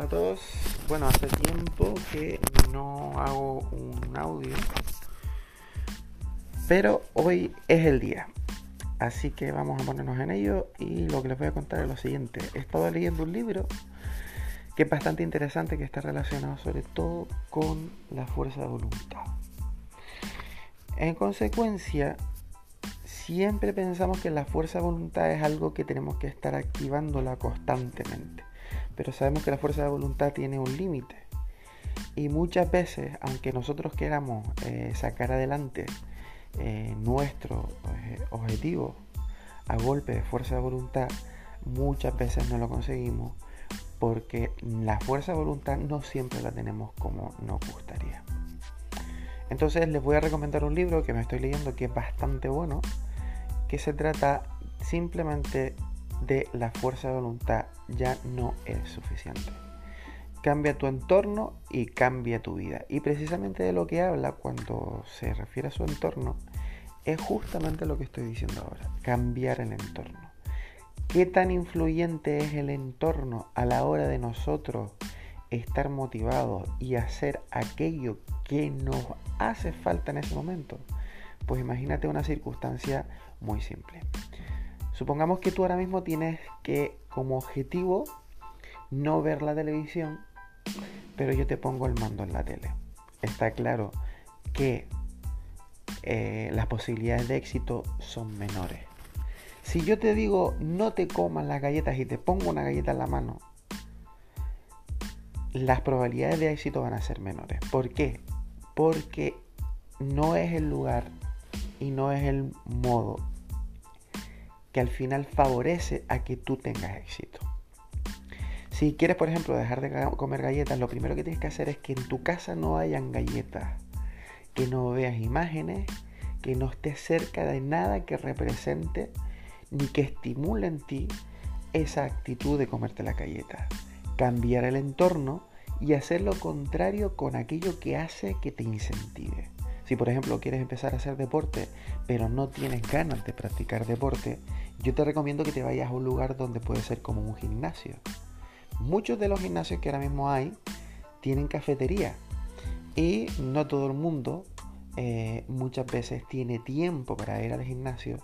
a todos. Bueno, hace tiempo que no hago un audio, pero hoy es el día. Así que vamos a ponernos en ello y lo que les voy a contar es lo siguiente. He estado leyendo un libro que es bastante interesante, que está relacionado sobre todo con la fuerza de voluntad. En consecuencia, siempre pensamos que la fuerza de voluntad es algo que tenemos que estar activándola constantemente pero sabemos que la fuerza de voluntad tiene un límite. Y muchas veces, aunque nosotros queramos eh, sacar adelante eh, nuestro eh, objetivo a golpe de fuerza de voluntad, muchas veces no lo conseguimos porque la fuerza de voluntad no siempre la tenemos como nos gustaría. Entonces les voy a recomendar un libro que me estoy leyendo que es bastante bueno, que se trata simplemente de la fuerza de voluntad ya no es suficiente. Cambia tu entorno y cambia tu vida. Y precisamente de lo que habla cuando se refiere a su entorno es justamente lo que estoy diciendo ahora, cambiar el entorno. ¿Qué tan influyente es el entorno a la hora de nosotros estar motivados y hacer aquello que nos hace falta en ese momento? Pues imagínate una circunstancia muy simple. Supongamos que tú ahora mismo tienes que como objetivo no ver la televisión, pero yo te pongo el mando en la tele. Está claro que eh, las posibilidades de éxito son menores. Si yo te digo no te comas las galletas y te pongo una galleta en la mano, las probabilidades de éxito van a ser menores. ¿Por qué? Porque no es el lugar y no es el modo que al final favorece a que tú tengas éxito. Si quieres, por ejemplo, dejar de comer galletas, lo primero que tienes que hacer es que en tu casa no hayan galletas, que no veas imágenes, que no estés cerca de nada que represente ni que estimule en ti esa actitud de comerte la galleta. Cambiar el entorno y hacer lo contrario con aquello que hace que te incentive. Si por ejemplo quieres empezar a hacer deporte, pero no tienes ganas de practicar deporte, yo te recomiendo que te vayas a un lugar donde puede ser como un gimnasio. Muchos de los gimnasios que ahora mismo hay tienen cafetería y no todo el mundo eh, muchas veces tiene tiempo para ir al gimnasio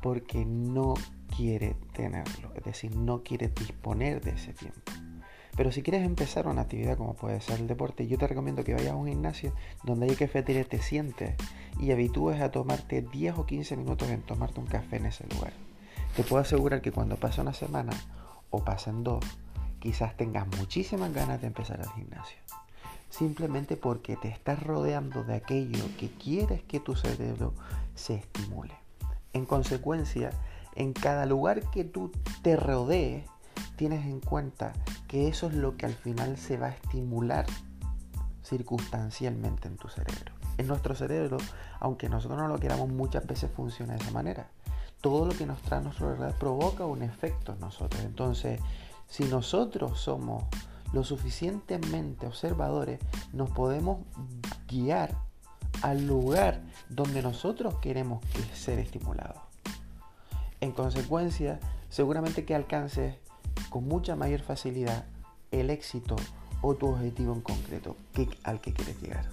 porque no quiere tenerlo, es decir, no quiere disponer de ese tiempo. Pero si quieres empezar una actividad como puede ser el deporte, yo te recomiendo que vayas a un gimnasio donde hay cafetería, te sientes y habitúes a tomarte 10 o 15 minutos en tomarte un café en ese lugar. Te puedo asegurar que cuando pase una semana o pasen dos, quizás tengas muchísimas ganas de empezar el gimnasio. Simplemente porque te estás rodeando de aquello que quieres que tu cerebro se estimule. En consecuencia, en cada lugar que tú te rodees, tienes en cuenta que eso es lo que al final se va a estimular circunstancialmente en tu cerebro. En nuestro cerebro, aunque nosotros no lo queramos, muchas veces funciona de esa manera. Todo lo que nos trae realidad provoca un efecto en nosotros. Entonces, si nosotros somos lo suficientemente observadores, nos podemos guiar al lugar donde nosotros queremos ser estimulados. En consecuencia, seguramente que alcances con mucha mayor facilidad el éxito o tu objetivo en concreto que, al que quieres llegar.